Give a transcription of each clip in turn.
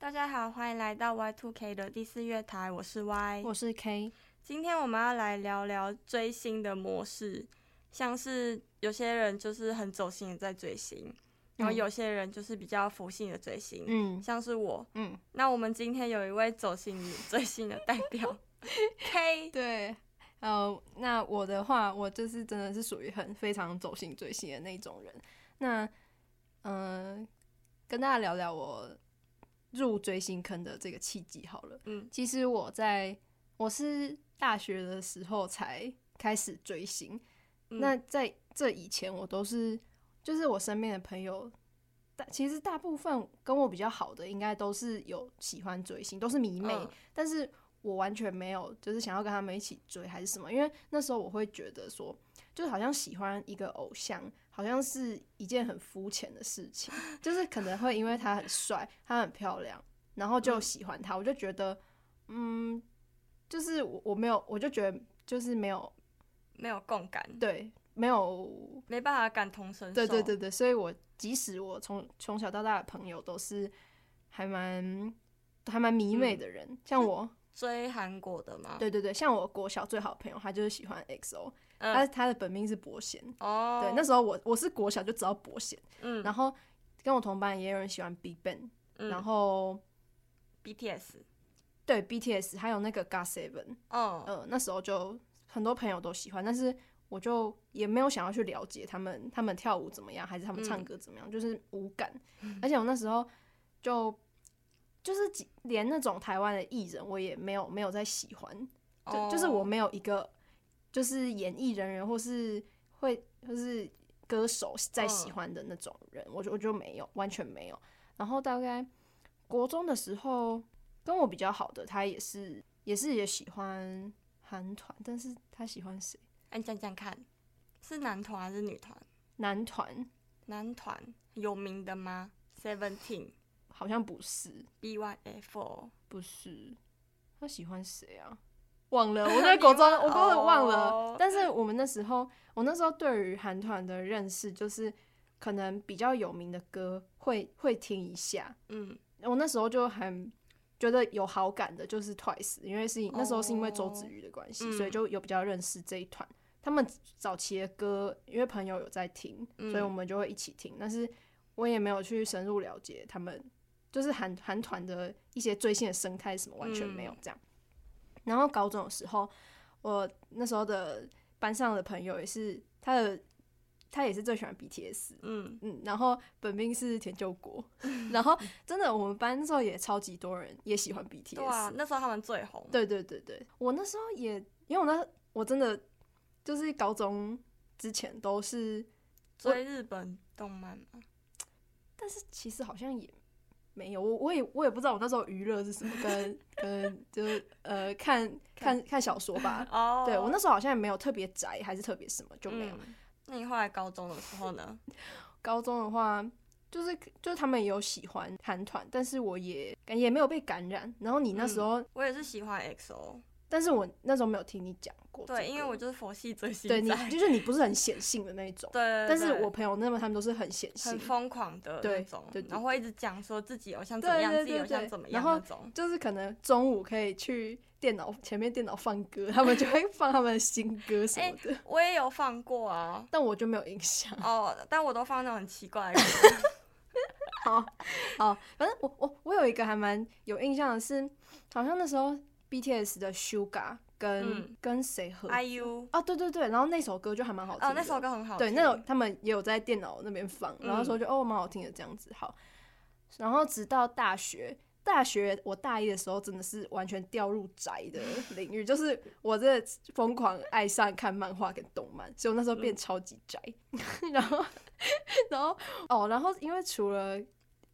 大家好，欢迎来到 Y Two K 的第四月台，我是 Y，我是 K。今天我们要来聊聊追星的模式，像是有些人就是很走心的在追星，嗯、然后有些人就是比较佛性的追星，嗯，像是我，嗯。那我们今天有一位走心追星的代表 K，对，呃，那我的话，我就是真的是属于很非常走心追星的那种人。那，嗯、呃，跟大家聊聊我入追星坑的这个契机好了。嗯，其实我在我是大学的时候才开始追星。嗯、那在这以前，我都是就是我身边的朋友，大其实大部分跟我比较好的，应该都是有喜欢追星，都是迷妹。嗯、但是我完全没有就是想要跟他们一起追还是什么，因为那时候我会觉得说，就是好像喜欢一个偶像。好像是一件很肤浅的事情，就是可能会因为他很帅，他很漂亮，然后就喜欢他。我就觉得，嗯，就是我我没有，我就觉得就是没有没有共感，对，没有没办法感同身受。对对对对，所以我即使我从从小到大的朋友都是还蛮还蛮迷妹的人，嗯、像我追韩国的嘛，对对对，像我国小最好的朋友，他就是喜欢他他的本命是伯贤。哦，对，那时候我我是国小就知道伯贤，嗯，然后跟我同班也有人喜欢 BigBang，然后 BTS，对 BTS，还有那个 GOT7，哦，呃，那时候就很多朋友都喜欢，但是我就也没有想要去了解他们，他们跳舞怎么样，还是他们唱歌怎么样，就是无感，而且我那时候就就是连那种台湾的艺人我也没有没有在喜欢，就就是我没有一个。就是演艺人员或是会就是歌手在喜欢的那种人，我就我就没有，完全没有。然后大概国中的时候，跟我比较好的他也是也是也喜欢韩团，但是他喜欢谁？哎，你讲讲看，是男团还是女团？男团，男团有名的吗？Seventeen 好像不是，BYF 不是，他喜欢谁啊？忘了，我在国中，我都忘了。Oh. 但是我们那时候，我那时候对于韩团的认识，就是可能比较有名的歌会会听一下。嗯，我那时候就很觉得有好感的，就是 Twice，因为是那时候是因为周子瑜的关系，oh. 所以就有比较认识这一团。他们早期的歌，因为朋友有在听，所以我们就会一起听。但是我也没有去深入了解他们，就是韩韩团的一些最新的生态什么，完全没有这样。然后高中的时候，我那时候的班上的朋友也是他的，他也是最喜欢 BTS，嗯。嗯，然后本命是田柾国，然后真的我们班那时候也超级多人也喜欢 BTS，对啊，那时候他们最红，对对对对，我那时候也因为我那我真的就是高中之前都是追日本动漫嘛，但是其实好像也。没有，我我也我也不知道我那时候娱乐是什么，跟 跟就是呃看看看小说吧。哦，对我那时候好像也没有特别宅，还是特别什么就没有。嗯，那你后来高中的时候呢？高中的话，就是就是他们也有喜欢韩团，但是我也感觉也没有被感染。然后你那时候，嗯，我也是喜欢 EXO。但是我那时候没有听你讲过，对，因为我就是佛系追星，对，你就是你不是很显性的那一种，对，但是我朋友那么他们都是很显性、很疯狂的那种，对，然后会一直讲说自己偶像怎么样，自己偶像怎么样，然后就是可能中午可以去电脑前面电脑放歌，他们就会放他们的新歌什么的。我也有放过啊，但我就没有印象哦，但我都放那种很奇怪的歌。好，好，反正我我我有一个还蛮有印象的是，好像那时候。BTS 的 Sugar 跟、嗯、跟谁合？IU 啊，对对对，然后那首歌就还蛮好听的。哦，那首歌很好听。对，那首他们也有在电脑那边放，然后说就、嗯、哦蛮好听的这样子。好，然后直到大学，大学我大一的时候真的是完全掉入宅的领域，就是我这疯狂爱上看漫画跟动漫，所以我那时候变超级宅。嗯、然后，然后哦，然后因为除了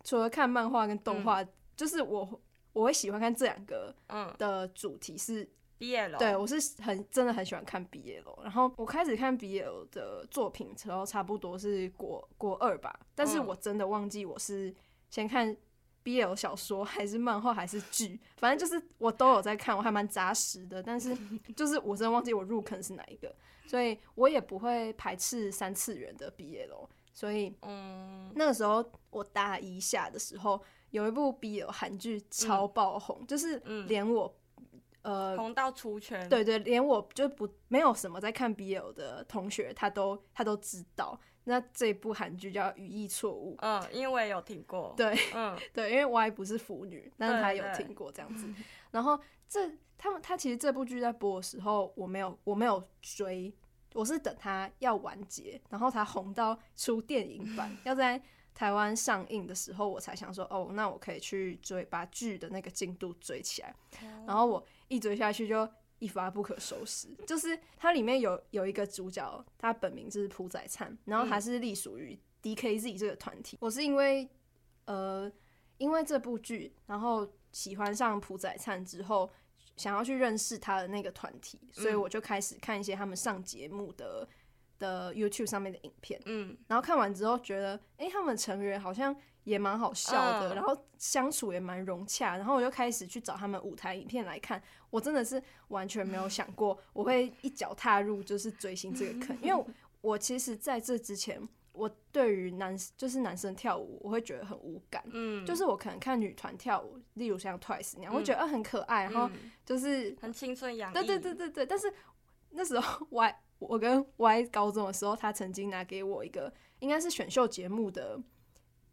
除了看漫画跟动画，嗯、就是我。我会喜欢看这两个的主题是 BL，对，我是很真的很喜欢看 BL。然后我开始看 BL 的作品时候，差不多是国国二吧。但是我真的忘记我是先看 BL 小说还是漫画还是剧，反正就是我都有在看，我还蛮扎实的。但是就是我真的忘记我入坑是哪一个，所以我也不会排斥三次元的 BL。所以嗯，那个时候我大一下的时候。有一部 BL 韩剧超爆红，嗯、就是连我。呃，红到出圈，对对，连我就不没有什么在看 BL 的同学，他都他都知道。那这部韩剧叫《语义错误》，嗯，因为我也有听过，对，嗯，对，因为 Y 不是腐女，但是他有听过这样子。然后这他们他其实这部剧在播的时候，我没有我没有追，我是等他要完结，然后他红到出电影版，要在。台湾上映的时候，我才想说，哦，那我可以去追，把剧的那个进度追起来。然后我一追下去就一发不可收拾，就是它里面有有一个主角，他本名是朴宰灿，然后他是隶属于 DKZ 这个团体。我是因为呃，因为这部剧，然后喜欢上朴宰灿之后，想要去认识他的那个团体，所以我就开始看一些他们上节目的。的 YouTube 上面的影片，嗯，然后看完之后觉得，哎、欸，他们成员好像也蛮好笑的，嗯、然后相处也蛮融洽，然后我就开始去找他们舞台影片来看。我真的是完全没有想过我会一脚踏入就是追星这个坑，因为我，我其实在这之前，我对于男就是男生跳舞，我会觉得很无感，嗯，就是我可能看女团跳舞，例如像 Twice 那样，我会觉得很可爱，然后就是很青春洋溢，对对对对对，但是那时候我还。我跟 Y 高中的时候，他曾经拿给我一个，应该是选秀节目的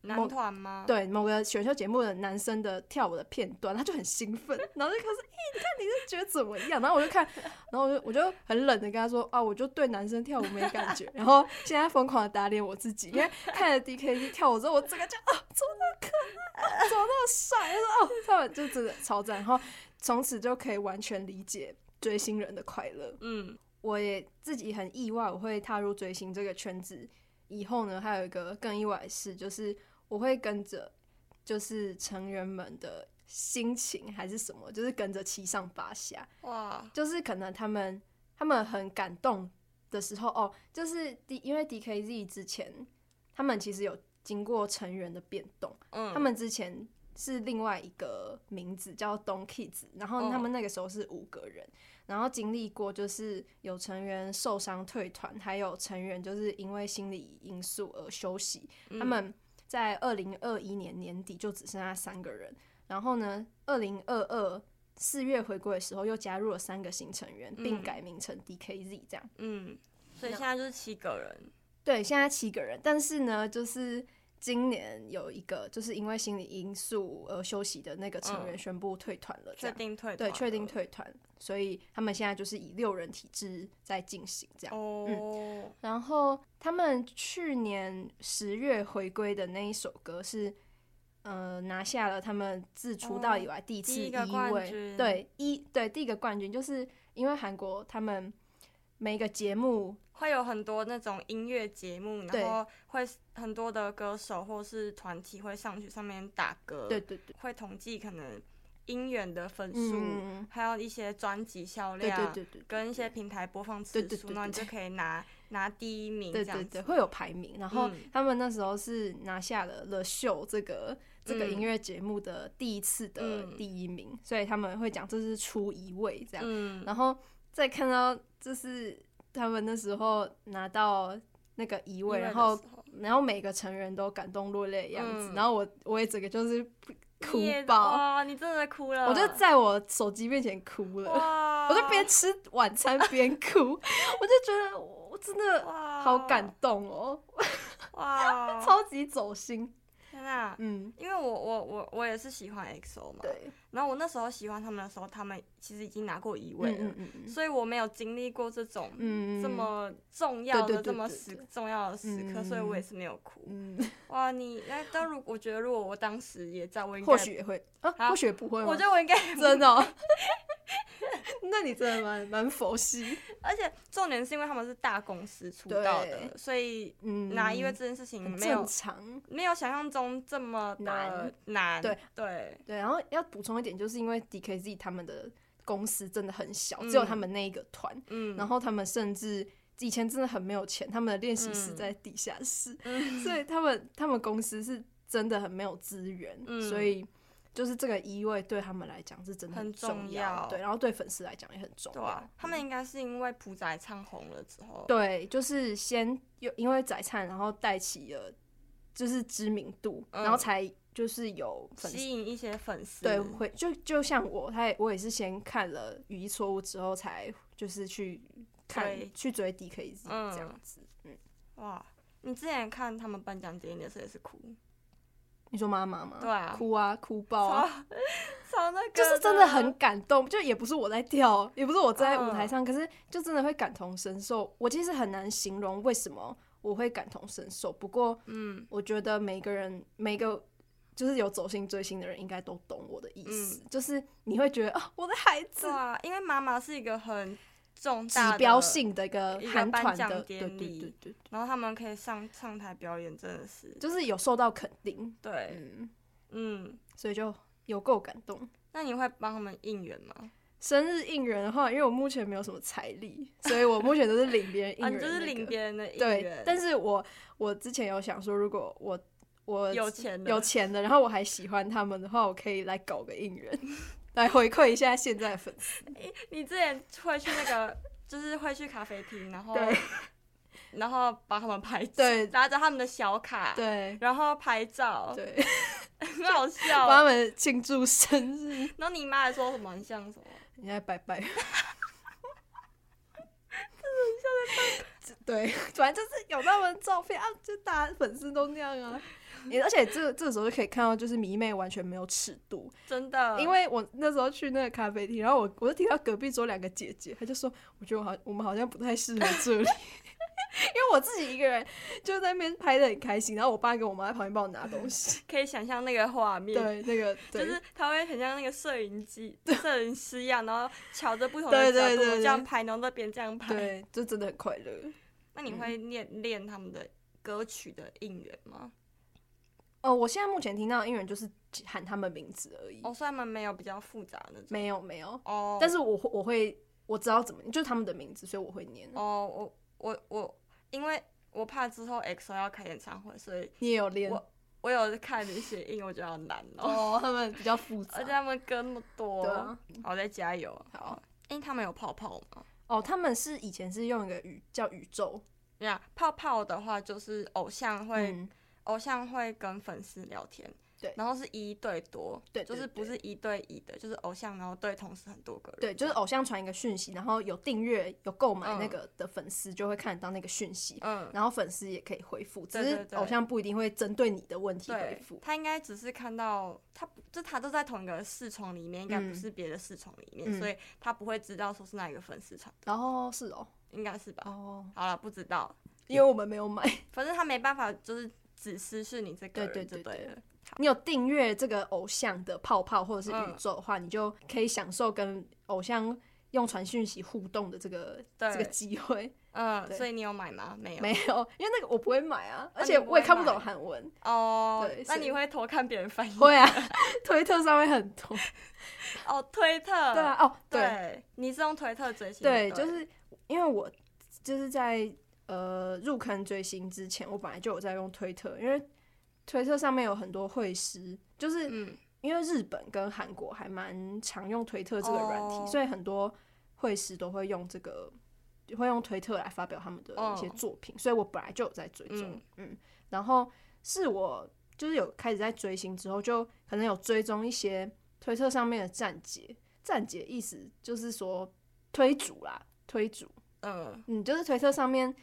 男团吗？对，某个选秀节目的男生的跳舞的片段，他就很兴奋，然后就开始，咦、欸，你看你是觉得怎么样？然后我就看，然后我就我就很冷的跟他说，啊，我就对男生跳舞没感觉。然后现在疯狂的打脸我自己，因为看了 DKZ 跳舞之后，我整个就啊，怎么那么可爱，怎么那么帅？就说哦，他们就真的超赞。然后从此就可以完全理解追星人的快乐。嗯。我也自己很意外，我会踏入追星这个圈子以后呢，还有一个更意外的事，就是我会跟着，就是成员们的心情还是什么，就是跟着七上八下。哇！就是可能他们他们很感动的时候，哦，就是 D 因为 DKZ 之前他们其实有经过成员的变动，嗯，他们之前是另外一个名字叫 Don Kids，然后他们那个时候是五个人。哦然后经历过，就是有成员受伤退团，还有成员就是因为心理因素而休息。嗯、他们在二零二一年年底就只剩下三个人。然后呢，二零二二四月回归的时候又加入了三个新成员，并改名成 DKZ 这样。嗯，所以现在就是七个人。对，现在七个人。但是呢，就是。今年有一个就是因为心理因素而休息的那个成员宣布退团了，确定退团，对，确定退团，所以他们现在就是以六人体制在进行这样。哦、嗯，然后他们去年十月回归的那一首歌是，呃，拿下了他们自出道以来第一次一位，对一对第一个冠军，就是因为韩国他们每个节目。会有很多那种音乐节目，然后会很多的歌手或是团体会上去上面打歌，对对对，会统计可能音源的分数，嗯、还有一些专辑销量，对对对对，跟一些平台播放次数，那你就可以拿拿第一名，对对对，会有排名。然后他们那时候是拿下了《The Show》这个这个音乐节目的第一次的第一名，嗯、所以他们会讲这是出一位这样，嗯、然后再看到就是。他们那时候拿到那个一位，然后然后每个成员都感动落泪的样子，嗯、然后我我也整个就是哭爆，哇，你真的哭了，我就在我手机面前哭了，我就边吃晚餐边哭，我就觉得我真的好感动哦，哇，超级走心。那嗯，因为我我我我也是喜欢 EXO 嘛，对。然后我那时候喜欢他们的时候，他们其实已经拿过一位了，嗯嗯嗯，所以我没有经历过这种这么重要的这么时重要的时刻，所以我也是没有哭。嗯，哇，你那，但如果我觉得如果我当时也在，我应该或许也会。啊，或许不会。我觉得我应该真的。那你真的蛮蛮佛系，而且重点是因为他们是大公司出道的，所以拿一位这件事情没有没有想象中这么难难。对。对。对，然后要补充一点，就是因为 DKZ 他们的公司真的很小，嗯、只有他们那一个团，嗯、然后他们甚至以前真的很没有钱，他们的练习室在地下室，嗯、所以他们他们公司是真的很没有资源，嗯、所以。就是这个一位对他们来讲是真的很重要，对，然后对粉丝来讲也很重要。对啊，他们应该是因为朴宰灿红了之后，对，就是先有因为宰灿，然后带起了就是知名度，嗯、然后才就是有吸引一些粉丝。对，会就就像我，他也我也是先看了《语义错误》之后，才就是去看去追 DKZ 这样子。嗯，嗯哇，你之前看他们颁奖典礼的时候也是哭？你说妈妈吗？对啊，哭啊，哭爆啊，超 那个，就是真的很感动。就也不是我在跳，也不是我在舞台上，嗯、可是就真的会感同身受。我其实很难形容为什么我会感同身受。不过，嗯，我觉得每个人，每个就是有走心追星的人，应该都懂我的意思。嗯、就是你会觉得啊，我的孩子，啊，因为妈妈是一个很。重指标性的一个韩团的典礼，对对对对，然后他们可以上上台表演，真的是就是有受到肯定，对，嗯嗯，所以就有够感动。那你会帮他们应援吗？生日应援的话，因为我目前没有什么财力，所以我目前都是领别人应援，就是领别人的应援。对，但是我我之前有想说，如果我我有钱有钱的，然后我还喜欢他们的话，我可以来搞个应援。来回馈一下现在的粉丝。你之前会去那个，就是会去咖啡厅，然后，然后帮他们拍照，拿着他们的小卡，对，然后拍照，对，很好笑，帮他们庆祝生日。然后你妈还说什么？你像什么？你 在拜拜。就是像在拜。对，反正就是有他们照片啊，就大家粉丝都那样啊。而且这这个时候就可以看到，就是迷妹完全没有尺度，真的。因为我那时候去那个咖啡厅，然后我我就听到隔壁桌两个姐姐，她就说：“我觉得我好，我们好像不太适合这里。”因为我自己一个人就在那边拍的很开心，然后我爸跟我妈在旁边帮我拿东西，可以想象那个画面。对，那个对就是他会很像那个摄影机摄影师一样，然后瞧着不同的角度这样拍，然后那边这样拍，对，就真的很快乐。那你会练练他们的歌曲的应援吗？哦，我现在目前听到的应援就是喊他们名字而已。哦，所以他们没有比较复杂的。没有没有。哦。但是我我会我知道怎么，就是他们的名字，所以我会念。哦，我我我，因为我怕之后 EXO 要开演唱会，所以你也有练。我我有看一些音，我觉得好难哦。哦，他们比较复杂，而且他们歌那么多。对啊。好，再加油。好。因为他们有泡泡吗？哦，他们是以前是用一个宇叫宇宙。对啊，泡泡的话就是偶像会。嗯偶像会跟粉丝聊天，对，然后是一对多，对，就是不是一对一的，就是偶像然后对同时很多个人，对，就是偶像传一个讯息，然后有订阅有购买那个的粉丝就会看得到那个讯息，嗯，然后粉丝也可以回复，只是偶像不一定会针对你的问题回复，他应该只是看到他，就他都在同一个视窗里面，应该不是别的视窗里面，所以他不会知道说是哪一个粉丝传，然后是哦，应该是吧，哦，好了，不知道，因为我们没有买，反正他没办法，就是。只私是你这个人，对对对对，你有订阅这个偶像的泡泡或者是宇宙的话，你就可以享受跟偶像用传讯息互动的这个这个机会。嗯，所以你有买吗？没有，没有，因为那个我不会买啊，而且我也看不懂韩文哦。对，那你会偷看别人翻译？会啊，推特上面很多。哦，推特。对啊，哦，对，你是用推特追星？对，就是因为我就是在。呃，入坑追星之前，我本来就有在用推特，因为推特上面有很多会师，就是因为日本跟韩国还蛮常用推特这个软体，哦、所以很多会师都会用这个，会用推特来发表他们的一些作品，哦、所以我本来就有在追踪，嗯，嗯，然后是我就是有开始在追星之后，就可能有追踪一些推特上面的站姐，站姐意思就是说推主啦，推主，嗯。嗯，就是推特上面。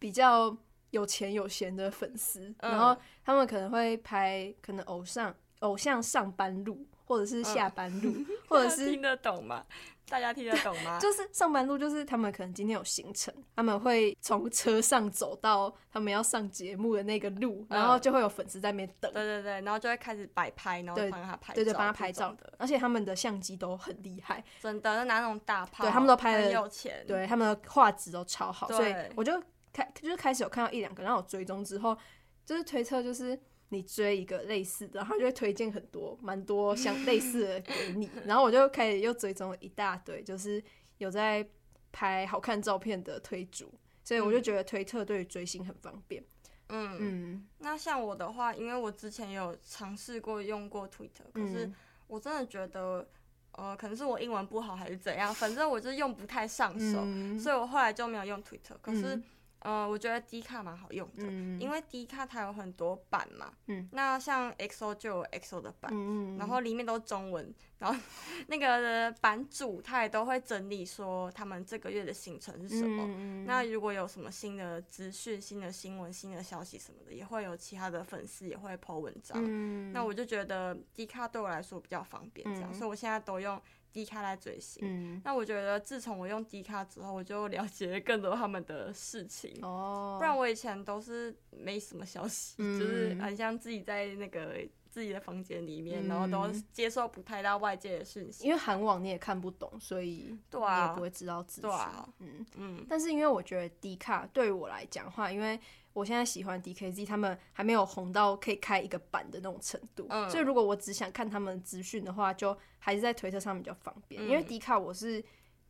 比较有钱有闲的粉丝，嗯、然后他们可能会拍可能偶像偶像上班路，或者是下班路，嗯、或者是听得懂吗？大家听得懂吗？就是上班路，就是他们可能今天有行程，他们会从车上走到他们要上节目的那个路，嗯、然后就会有粉丝在那边等。对对对，然后就会开始摆拍，然后帮他拍照，对，对对，帮他拍照的。而且他们的相机都很厉害，真的，拿那种大炮，对他们都拍的很有钱，对他们的画质都超好，所以我就。开就是开始有看到一两个，然后我追踪之后，就是推测就是你追一个类似的，然后就会推荐很多蛮多像类似的给你，然后我就开始又追踪了一大堆，就是有在拍好看照片的推主，所以我就觉得推特对于追星很方便。嗯。嗯，那像我的话，因为我之前有尝试过用过 Twitter，可是我真的觉得，呃，可能是我英文不好还是怎样，反正我就用不太上手，嗯、所以我后来就没有用 Twitter。可是呃，我觉得 D 卡蛮好用的，嗯、因为 D 卡它有很多版嘛。嗯。那像 XO 就有 XO 的版，嗯、然后里面都是中文，然后 那个版主他也都会整理说他们这个月的行程是什么。嗯、那如果有什么新的资讯、新的新闻、新的消息什么的，也会有其他的粉丝也会 po 文章。嗯、那我就觉得 D 卡对我来说比较方便，这样，嗯、所以我现在都用。D 卡来追星，嗯、那我觉得自从我用低卡之后，我就了解了更多他们的事情。哦，不然我以前都是没什么消息，嗯、就是很像自己在那个自己的房间里面，嗯、然后都接受不太到外界的讯息。因为韩网你也看不懂，所以你也不会知道资讯。对啊，嗯嗯。但是因为我觉得 D 卡对于我来讲的话，因为我现在喜欢 DKZ，他们还没有红到可以开一个版的那种程度，嗯、所以如果我只想看他们资讯的话，就还是在推特上面比较方便。嗯、因为 D 卡我是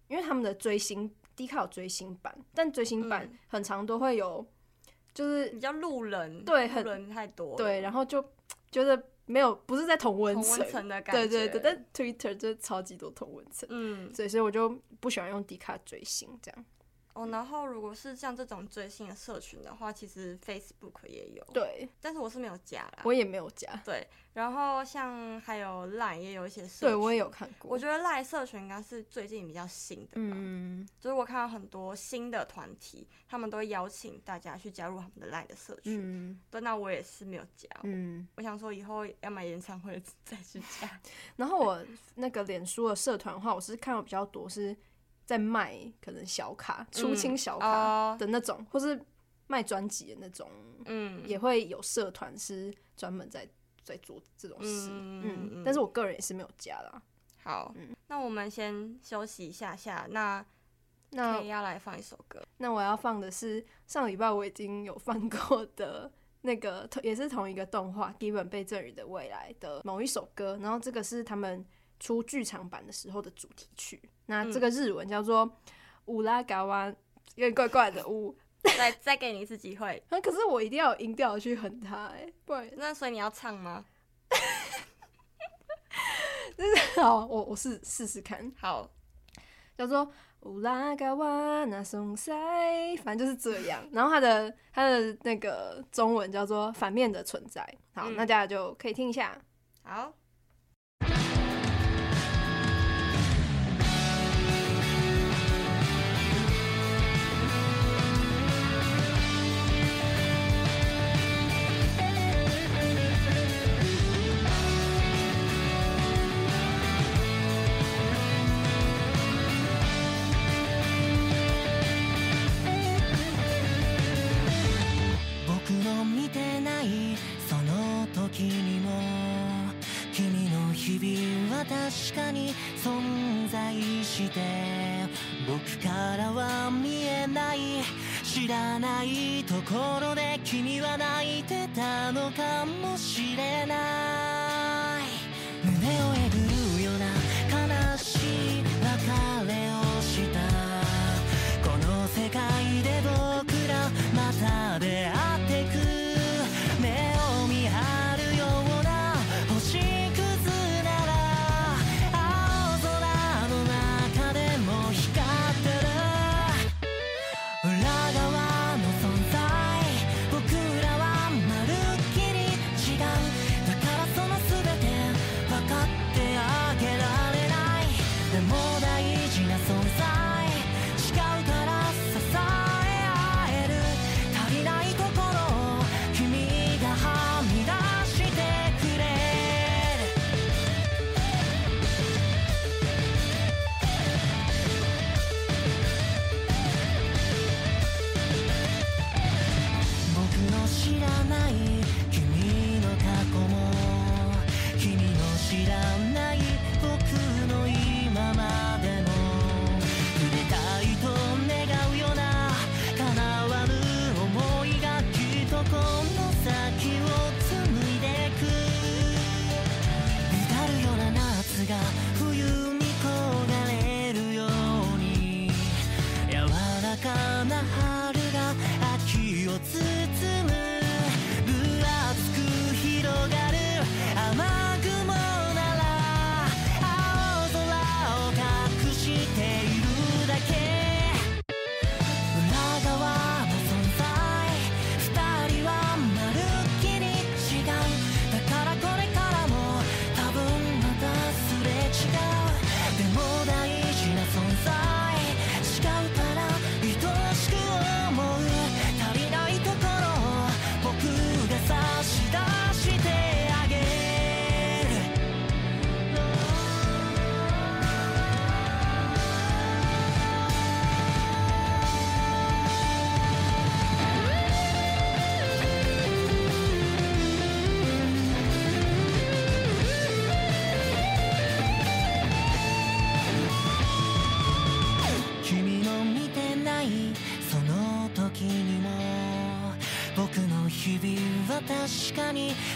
因为他们的追星 D 卡有追星版，但追星版很长都会有，就是比较路人，对，路人太多，对，然后就觉得没有不是在同温层的感觉，对对对，但 Twitter 就超级多同温层，嗯，所以所以我就不喜欢用 D 卡追星这样。哦，然后如果是像这种追星的社群的话，其实 Facebook 也有。对，但是我是没有加啦。我也没有加。对，然后像还有 Line 也有一些社群。对，我也有看过。我觉得 Line 社群应该是最近比较新的吧。嗯。就是我看到很多新的团体，他们都会邀请大家去加入他们的 Line 的社群。嗯。对，那我也是没有加。嗯。我想说以后要买演唱会 再去加。然后我那个脸书的社团的话，我是看到比较多是。在卖可能小卡、出清小卡的那种，嗯哦、或是卖专辑的那种，嗯，也会有社团是专门在在做这种事，嗯，嗯，嗯，但是我个人也是没有加啦。好，嗯、那我们先休息一下下，那那要来放一首歌，那我要放的是上礼拜我已经有放过的那个，也是同一个动画《Given 被赠予的未来》的某一首歌，然后这个是他们出剧场版的时候的主题曲。那这个日文叫做“乌拉嘎哇”，有点怪怪的“乌”。再 再给你一次机会。那 可是我一定要有音调去哼它，哎，不然那所以你要唱吗？好，我我试试试看。好，叫做“乌拉嘎哇那松塞”，反正就是这样。然后它的它的那个中文叫做“反面的存在”。好，嗯、那大家就可以听一下。好。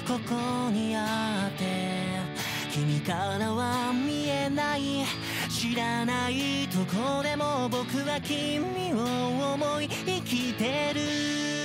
ここにあって君からは見えない知らないとこでも僕は君を思い生きてる。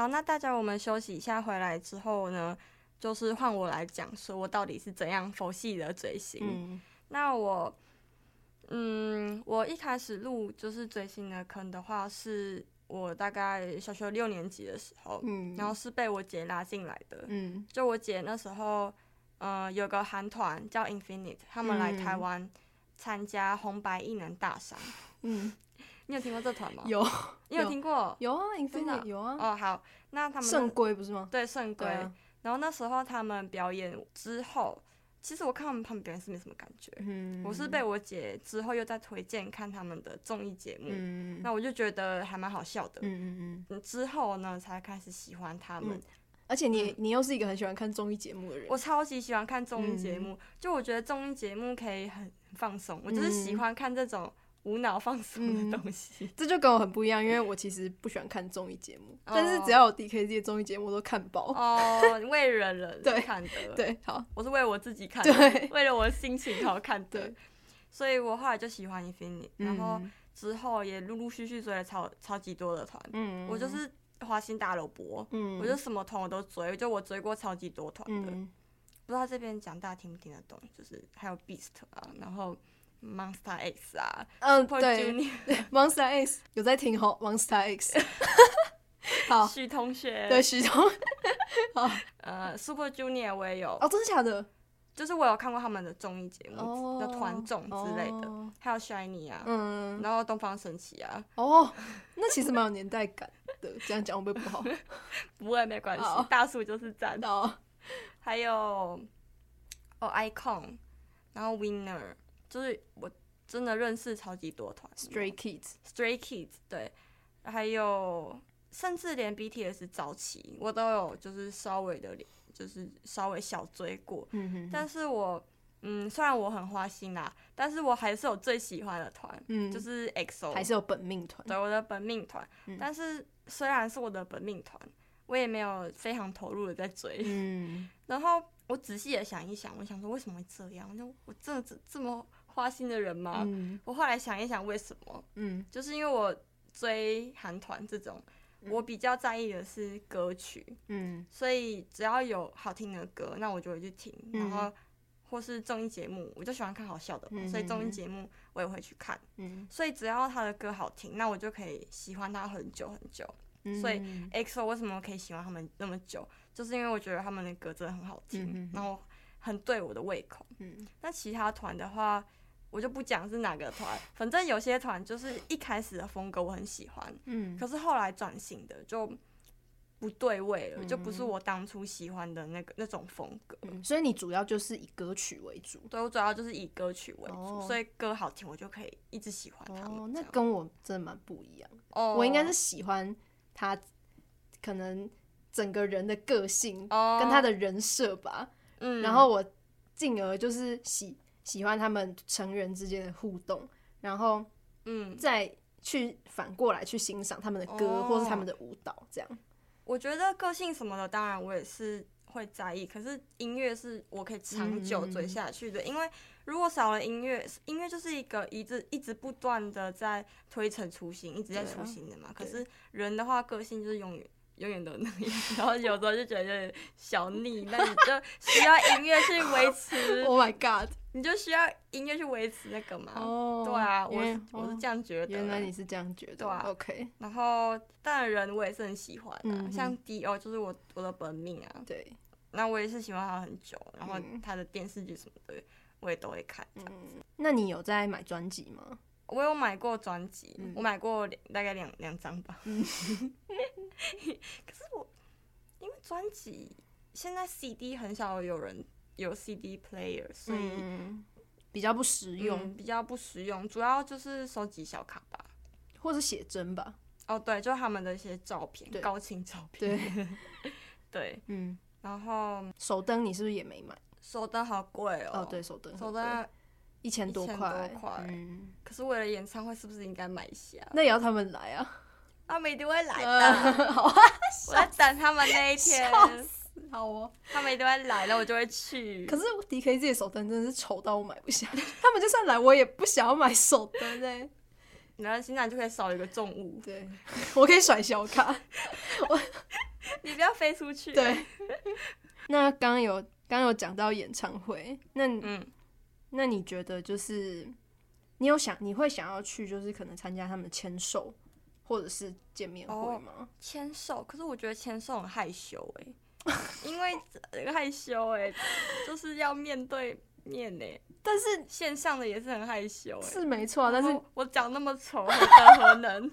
好，那大家我们休息一下，回来之后呢，就是换我来讲，说我到底是怎样佛系的追星。嗯、那我，嗯，我一开始入就是追星的坑的话，是我大概小学六年级的时候，嗯、然后是被我姐拉进来的。嗯、就我姐那时候，呃，有个韩团叫 Infinite，他们来台湾参加红白艺能大赏。嗯 你有听过这团吗？有，你有听过？有啊，Infinity 有啊。哦，好，那他们圣龟不是吗？对，圣龟。啊、然后那时候他们表演之后，其实我看他们他们表演是没什么感觉。嗯。我是被我姐之后又在推荐看他们的综艺节目，嗯、那我就觉得还蛮好笑的。嗯嗯嗯。之后呢，才开始喜欢他们。嗯、而且你、嗯、你又是一个很喜欢看综艺节目的人。我超级喜欢看综艺节目，嗯、就我觉得综艺节目可以很放松，我就是喜欢看这种。无脑放松的东西、嗯，这就跟我很不一样，因为我其实不喜欢看综艺节目，哦、但是只要有 DKZ 的综艺节目我都看爆。哦，为人人看的对，对，好，我是为我自己看的，对为了我的心情好看的，对。所以我后来就喜欢 Infinite，然后之后也陆陆续续追了超超级多的团，嗯，我就是花心大萝卜，嗯，我就什么团我都追，就我追过超级多团的，嗯、不知道这边讲大家听不听得懂，就是还有 Beast 啊，然后。Monster X 啊，嗯，对，Monster X 有在听吼，Monster X，好，许同学，对，许同，好，呃，Super Junior 我也有，哦，真的假的？就是我有看过他们的综艺节目的团综之类的，还有 Shiny 啊，嗯，然后东方神起啊，哦，那其实蛮有年代感的，这样讲会不会不好？不会，没关系，大叔就是赞，还有哦，Icon，然后 Winner。就是我真的认识超级多团，Stray Kids，Stray Kids，对，还有甚至连 BTS 早期我都有，就是稍微的，就是稍微小追过。嗯、哼但是我，嗯，虽然我很花心啦，但是我还是有最喜欢的团，嗯，就是 EXO，还是有本命团，对，我的本命团。嗯、但是虽然是我的本命团，我也没有非常投入的在追。嗯，然后我仔细的想一想，我想说为什么会这样？就我真的这这么。花心的人吗？嗯、我后来想一想，为什么？嗯，就是因为我追韩团这种，嗯、我比较在意的是歌曲，嗯，所以只要有好听的歌，那我就会去听，嗯、然后或是综艺节目，我就喜欢看好笑的所以综艺节目我也会去看，嗯，所以只要他的歌好听，那我就可以喜欢他很久很久。嗯、所以 EXO 为什么可以喜欢他们那么久，就是因为我觉得他们的歌真的很好听，嗯、然后很对我的胃口，嗯，那其他团的话。我就不讲是哪个团，反正有些团就是一开始的风格我很喜欢，嗯，可是后来转型的就不对味了，嗯、就不是我当初喜欢的那个那种风格。嗯、所以你主要就是以歌曲为主？对，我主要就是以歌曲为主，哦、所以歌好听我就可以一直喜欢他们。哦，那跟我真的蛮不一样。哦，我应该是喜欢他，可能整个人的个性跟他的人设吧。嗯，然后我进而就是喜。喜欢他们成员之间的互动，然后，嗯，再去反过来去欣赏他们的歌，哦、或是他们的舞蹈，这样。我觉得个性什么的，当然我也是会在意。可是音乐是我可以长久追下去的，嗯、因为如果少了音乐，音乐就是一个一直一直不断的在推陈出新，一直在出新的嘛。啊、可是人的话，个性就是永远永远都那样，然后有时候就觉得有点小腻，那你就需要音乐去维持。Oh my god！你就需要音乐去维持那个嘛。哦。对啊，我是我是这样觉得。原来你是这样觉得。对啊。OK。然后当然人我也是很喜欢的，像 D.O 就是我我的本命啊。对。那我也是喜欢他很久，然后他的电视剧什么的我也都会看。嗯。那你有在买专辑吗？我有买过专辑，嗯、我买过大概两两张吧。嗯、可是我因为专辑现在 CD 很少有人有 CD player，所以、嗯、比较不实用、嗯，比较不实用。主要就是收集小卡吧，或是写真吧。哦，对，就他们的一些照片，高清照片。对，对，嗯。然后手灯你是不是也没买？手灯好贵哦。哦，对，手灯。手灯。一千多块，嗯，可是为了演唱会，是不是应该买一下？那也要他们来啊，他们一定会来的。好啊，我在等他们那一天。好哦，他们一定会来了，我就会去。可是 DK 这些手灯真的是丑到我买不下，他们就算来，我也不想要买手灯哎。然后现在就可以少一个重物，对，我可以甩小卡，我你不要飞出去。对。那刚刚有刚刚有讲到演唱会，那嗯。那你觉得就是你有想你会想要去，就是可能参加他们的签售或者是见面会吗？签售，可是我觉得签售很害羞哎、欸，因为害羞哎、欸，就是要面对面哎、欸，但是线上的也是很害羞哎、欸，是没错，但是我长那么丑，何德何能？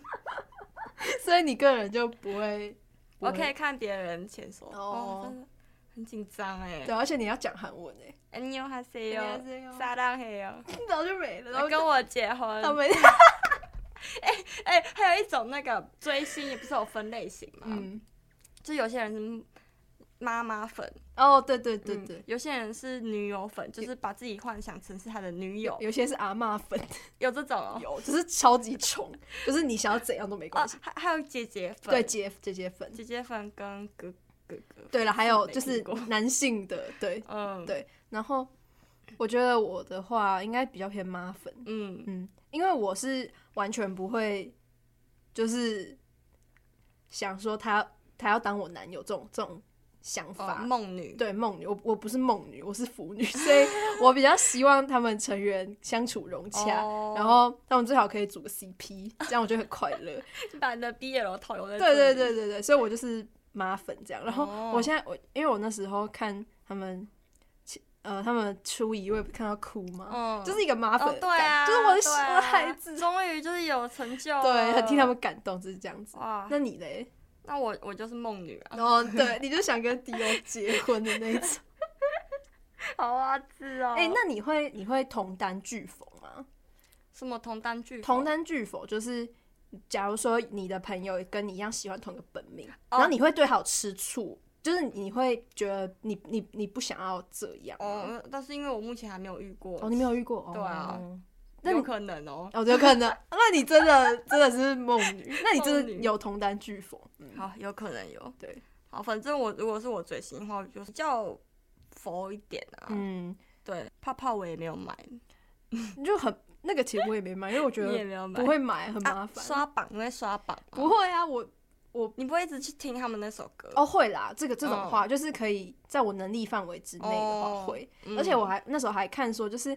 所以你个人就不会，我可以看别人签售哦，很紧张哎，对，而且你要讲韩文哎、欸。你有哈谁哟？撒浪嘿哟！早就没了，然后跟我结婚。哎哎，还有一种那个追星，也不是有分类型吗？嗯。就有些人是妈妈粉。哦，对对对对。有些人是女友粉，就是把自己幻想成是他的女友。有些是阿嬷粉。有这种哦。有，就是超级宠，就是你想要怎样都没关系。还还有姐姐粉。对，姐姐姐粉。姐姐粉跟哥哥哥。对了，还有就是男性的，对，嗯，对。然后我觉得我的话应该比较偏妈粉，嗯嗯，因为我是完全不会，就是想说他他要当我男友这种这种想法，梦女，对，梦女，我我不是梦女，我是腐女，所以我比较希望他们成员相处融洽，然后他们最好可以组个 CP，这样我觉得很快乐，把你的 BL 套用在对对对对对，所以我就是妈粉这样。然后我现在我因为我那时候看他们。呃，他们初一我也不看到哭吗？嗯，就是一个妈粉，对啊，就是我的孩子，终于就是有成就，对，很替他们感动，就是这样子。哇，那你嘞？那我我就是梦女啊。哦，对，你就想跟迪欧结婚的那种。好啊，是哦。哎，那你会你会同单拒否吗？什么同单拒？同单拒否就是，假如说你的朋友跟你一样喜欢同一个本命，然后你会对好吃醋。就是你会觉得你你你不想要这样哦，但是因为我目前还没有遇过哦，你没有遇过，哦对啊，那有可能哦，哦有可能，那你真的真的是梦女，那你真的有同单拒否？好，有可能有，对，好，反正我如果是我追星的话，就是较佛一点啊，嗯，对，泡泡我也没有买，就很那个其实我也没买，因为我觉得不会买，很麻烦，刷榜因为刷榜不会啊，我。我你不会一直去听他们那首歌哦？会啦，这个这种话就是可以在我能力范围之内的话会，而且我还那时候还看说，就是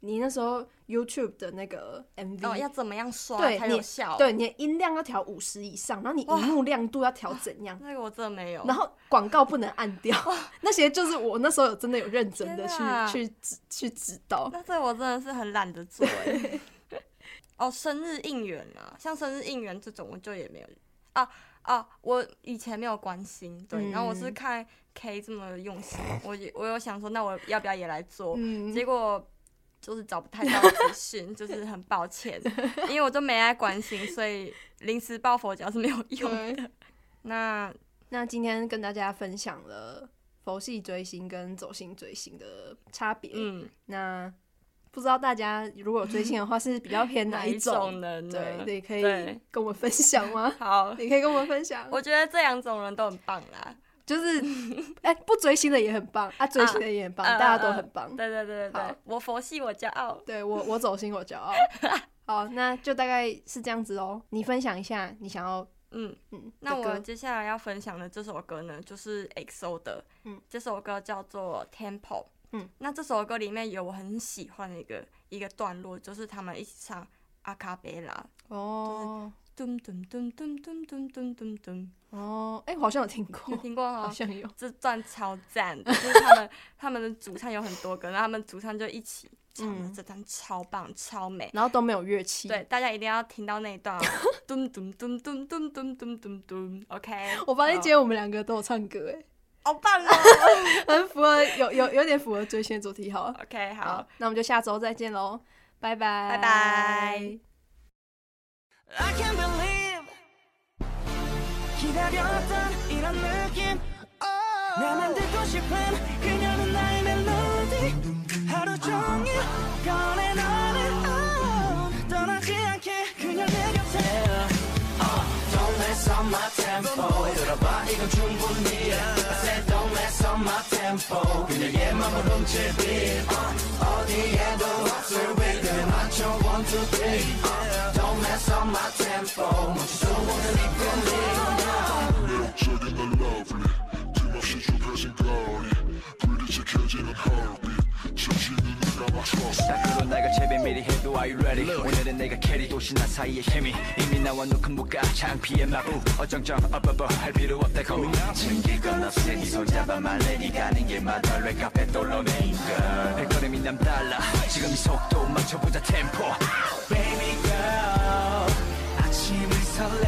你那时候 YouTube 的那个 MV 要怎么样刷才有效？对，你的音量要调五十以上，然后你荧幕亮度要调怎样？那个我真的没有。然后广告不能按掉，那些就是我那时候有真的有认真的去去指去指导。但是我真的是很懒得做哎。哦，生日应援啊，像生日应援这种我就也没有。啊啊！我以前没有关心，对，嗯、然后我是看 K 这么用心，我我有想说，那我要不要也来做？嗯、结果就是找不太到资讯，就是很抱歉，因为我都没爱关心，所以临时抱佛脚是没有用的。那那今天跟大家分享了佛系追星跟走心追星的差别，嗯，那。不知道大家如果有追星的话，是比较偏哪一种呢？对，你，可以跟我们分享吗？好，你可以跟我们分享。我觉得这两种人都很棒啦，就是 哎，不追星的也很棒啊，追星的也很棒，大家都很棒。对对对对对，我佛系我骄傲，对我我走心我骄傲。好，那就大概是这样子哦。你分享一下你想要嗯嗯，那我接下来要分享的这首歌呢，就是 EXO 的，嗯，这首歌叫做 Tempo，嗯，那这首歌里面有我很喜欢的一个一个段落，就是他们一起唱阿卡贝拉，哦，咚咚咚咚咚咚咚咚咚，哦，哎，我好像有听过，有听过哈，好像有，这段超赞，就是他们他们的主唱有很多个，然后他们主唱就一起。唱的这段超棒超美，然后都没有乐器。对，大家一定要听到那一段。咚咚咚咚咚咚咚咚咚。OK，我发现今天我们两个都有唱歌，哎，好棒哦，很符合，有有有点符合追星的主题哈。OK，好,那我们就下周再见喽，拜拜，拜拜。 템포 그냥 얘만 부름질 빛 어디에도 없을 위 그냥 맞춰 one two three. Don't mess up my tempo. 멈출 수 없는 이 분위기 밖으로 나가 제배 미리 해도 Are you 오늘은 내가 캐리 도시나 사이의 케미 이미 나와 놓은 무가 창피해 마구 어정쩡 어버버 할 필요 없다고 챙길 건 없어 이손 잡아만 내니 가는 게 맞아. 왜 카페 돌로 메인 걸 발걸음이 남달라. 지금 이 속도 맞춰보자 템포. Baby girl 아침을 설레.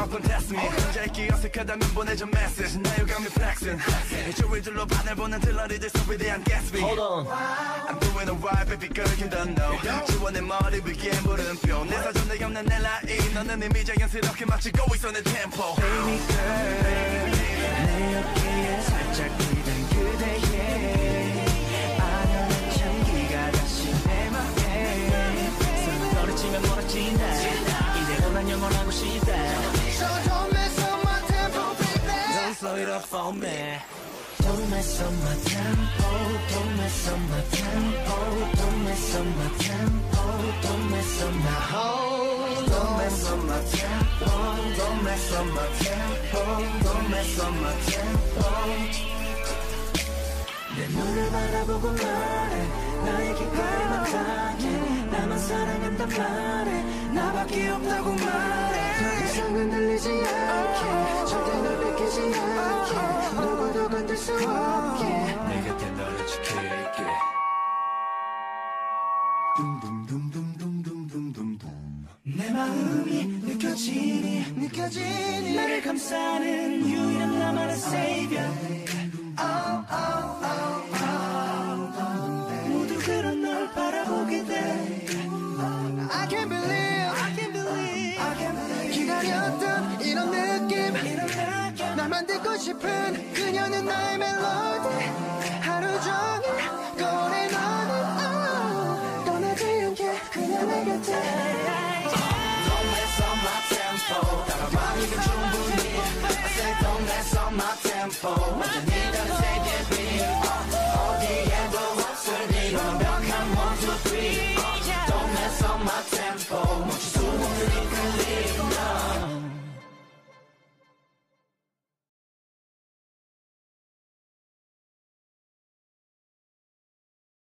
어떤 test me 어색하다면 보내줘 메시지. 나 유감이 flexing. 주위 둘러 반을 보는 들러리들 속에 대한 Gatsby. Hold on. I'm doing alright baby girl you don't know. 지원의 머리 위에 물음표. 내 사전에 없는 내 라인. 너는 이미 자연스럽게 맞추고 있어 내 템포 Baby girl 내 어깨에 살짝 기댄 그대의 이대로 난 영원하고 싶다. it up for me Don't mess up my tempo Don't mess up my tempo Don't mess up my tempo Don't mess up my hold Don't mess up my tempo Don't mess up my tempo Don't mess up my tempo 내 눈을 바라보고 말해 나에게 갈망하게 나만 사랑한단 말해 나밖에 없다고 말해 더 이상은 들리지 않게 절대 널 뺏기지 사는 유일한 나만의 savior oh, oh, oh, oh, 모두 그런 널 바라보게 돼 I can't believe I can't believe, I can't believe 기다렸던 이런 느낌 이런 날 만들고 싶은 그녀는 나의 멜로디 phone.